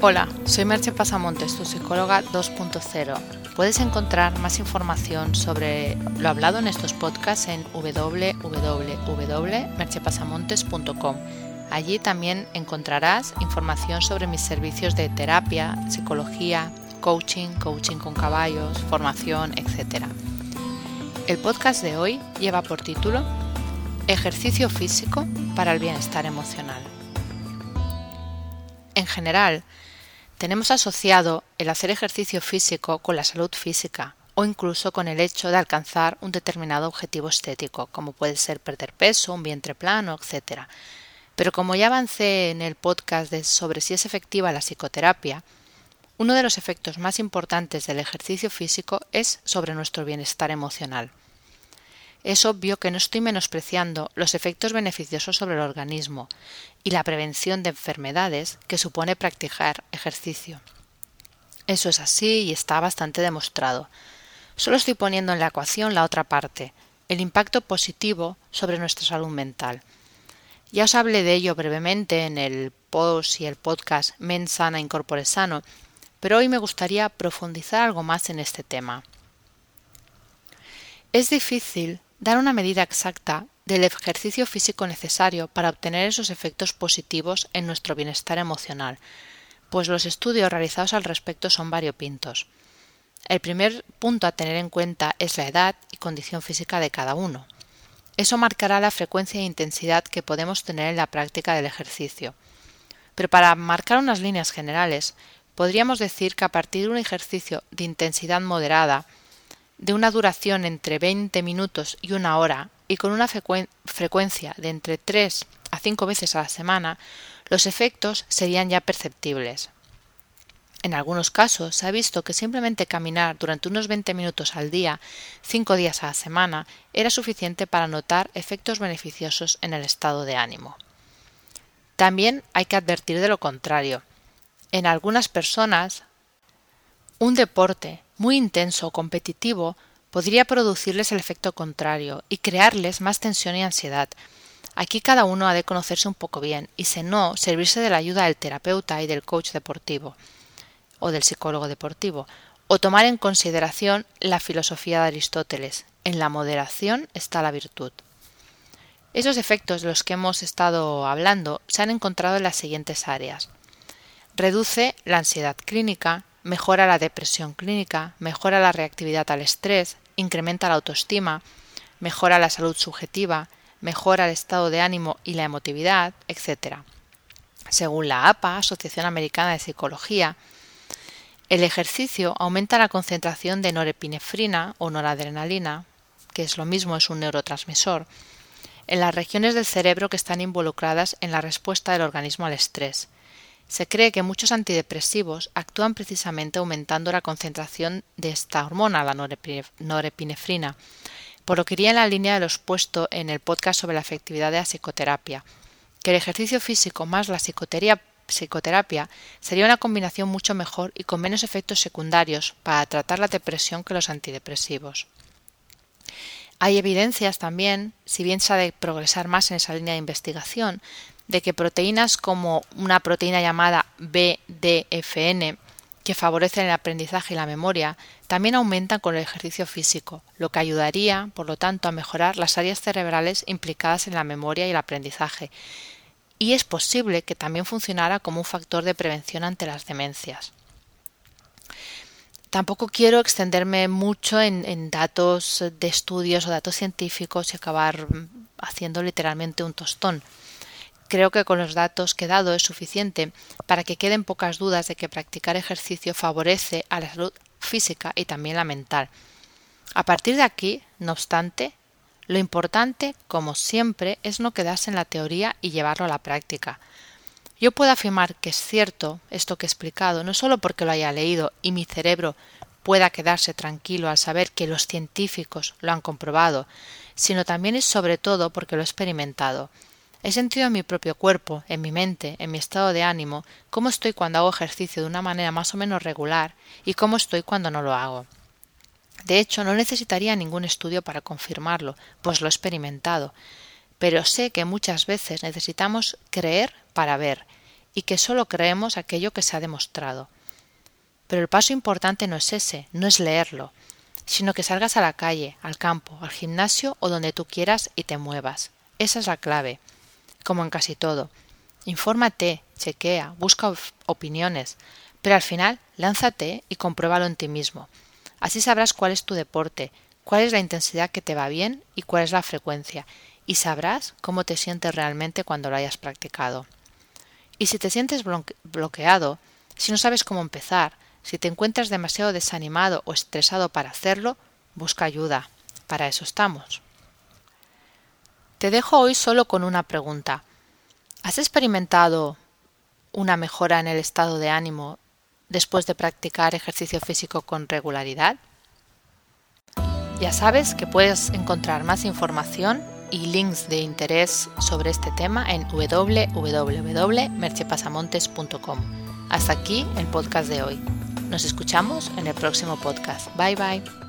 Hola, soy Merche Pasamontes, tu psicóloga 2.0. Puedes encontrar más información sobre lo hablado en estos podcasts en www.merchepasamontes.com. Allí también encontrarás información sobre mis servicios de terapia, psicología, coaching, coaching con caballos, formación, etc. El podcast de hoy lleva por título Ejercicio físico para el bienestar emocional. En general, tenemos asociado el hacer ejercicio físico con la salud física o incluso con el hecho de alcanzar un determinado objetivo estético, como puede ser perder peso, un vientre plano, etc. Pero como ya avancé en el podcast sobre si es efectiva la psicoterapia, uno de los efectos más importantes del ejercicio físico es sobre nuestro bienestar emocional. Es obvio que no estoy menospreciando los efectos beneficiosos sobre el organismo y la prevención de enfermedades que supone practicar ejercicio. Eso es así y está bastante demostrado. Solo estoy poniendo en la ecuación la otra parte, el impacto positivo sobre nuestra salud mental. Ya os hablé de ello brevemente en el post y el podcast Men Sana Incorpore Sano, pero hoy me gustaría profundizar algo más en este tema. Es difícil dar una medida exacta del ejercicio físico necesario para obtener esos efectos positivos en nuestro bienestar emocional, pues los estudios realizados al respecto son variopintos. El primer punto a tener en cuenta es la edad y condición física de cada uno. Eso marcará la frecuencia e intensidad que podemos tener en la práctica del ejercicio. Pero para marcar unas líneas generales, podríamos decir que a partir de un ejercicio de intensidad moderada, de una duración entre 20 minutos y una hora y con una frecuencia de entre 3 a 5 veces a la semana, los efectos serían ya perceptibles. En algunos casos se ha visto que simplemente caminar durante unos 20 minutos al día, 5 días a la semana, era suficiente para notar efectos beneficiosos en el estado de ánimo. También hay que advertir de lo contrario. En algunas personas, un deporte muy intenso o competitivo podría producirles el efecto contrario y crearles más tensión y ansiedad. Aquí cada uno ha de conocerse un poco bien y, si no, servirse de la ayuda del terapeuta y del coach deportivo o del psicólogo deportivo, o tomar en consideración la filosofía de Aristóteles. En la moderación está la virtud. Esos efectos de los que hemos estado hablando se han encontrado en las siguientes áreas. Reduce la ansiedad clínica, mejora la depresión clínica, mejora la reactividad al estrés, incrementa la autoestima, mejora la salud subjetiva, mejora el estado de ánimo y la emotividad, etc. Según la APA, Asociación Americana de Psicología, el ejercicio aumenta la concentración de norepinefrina o noradrenalina, que es lo mismo, es un neurotransmisor, en las regiones del cerebro que están involucradas en la respuesta del organismo al estrés, se cree que muchos antidepresivos actúan precisamente aumentando la concentración de esta hormona, la norepinefrina, por lo que iría en la línea de lo expuesto en el podcast sobre la efectividad de la psicoterapia, que el ejercicio físico más la psicoterapia sería una combinación mucho mejor y con menos efectos secundarios para tratar la depresión que los antidepresivos. Hay evidencias también, si bien se ha de progresar más en esa línea de investigación, de que proteínas como una proteína llamada BDFN, que favorecen el aprendizaje y la memoria, también aumentan con el ejercicio físico, lo que ayudaría, por lo tanto, a mejorar las áreas cerebrales implicadas en la memoria y el aprendizaje. Y es posible que también funcionara como un factor de prevención ante las demencias. Tampoco quiero extenderme mucho en, en datos de estudios o datos científicos y acabar haciendo literalmente un tostón. Creo que con los datos que he dado es suficiente para que queden pocas dudas de que practicar ejercicio favorece a la salud física y también la mental. A partir de aquí, no obstante, lo importante, como siempre, es no quedarse en la teoría y llevarlo a la práctica. Yo puedo afirmar que es cierto esto que he explicado, no solo porque lo haya leído y mi cerebro pueda quedarse tranquilo al saber que los científicos lo han comprobado, sino también y sobre todo porque lo he experimentado. He sentido en mi propio cuerpo, en mi mente, en mi estado de ánimo, cómo estoy cuando hago ejercicio de una manera más o menos regular y cómo estoy cuando no lo hago. De hecho, no necesitaría ningún estudio para confirmarlo, pues lo he experimentado. Pero sé que muchas veces necesitamos creer para ver, y que solo creemos aquello que se ha demostrado. Pero el paso importante no es ese, no es leerlo, sino que salgas a la calle, al campo, al gimnasio o donde tú quieras y te muevas. Esa es la clave. Como en casi todo. Infórmate, chequea, busca opiniones, pero al final lánzate y compruébalo en ti mismo. Así sabrás cuál es tu deporte, cuál es la intensidad que te va bien y cuál es la frecuencia, y sabrás cómo te sientes realmente cuando lo hayas practicado. Y si te sientes bloqueado, si no sabes cómo empezar, si te encuentras demasiado desanimado o estresado para hacerlo, busca ayuda. Para eso estamos. Te dejo hoy solo con una pregunta. ¿Has experimentado una mejora en el estado de ánimo después de practicar ejercicio físico con regularidad? Ya sabes que puedes encontrar más información y links de interés sobre este tema en www.merchepasamontes.com. Hasta aquí el podcast de hoy. Nos escuchamos en el próximo podcast. Bye bye.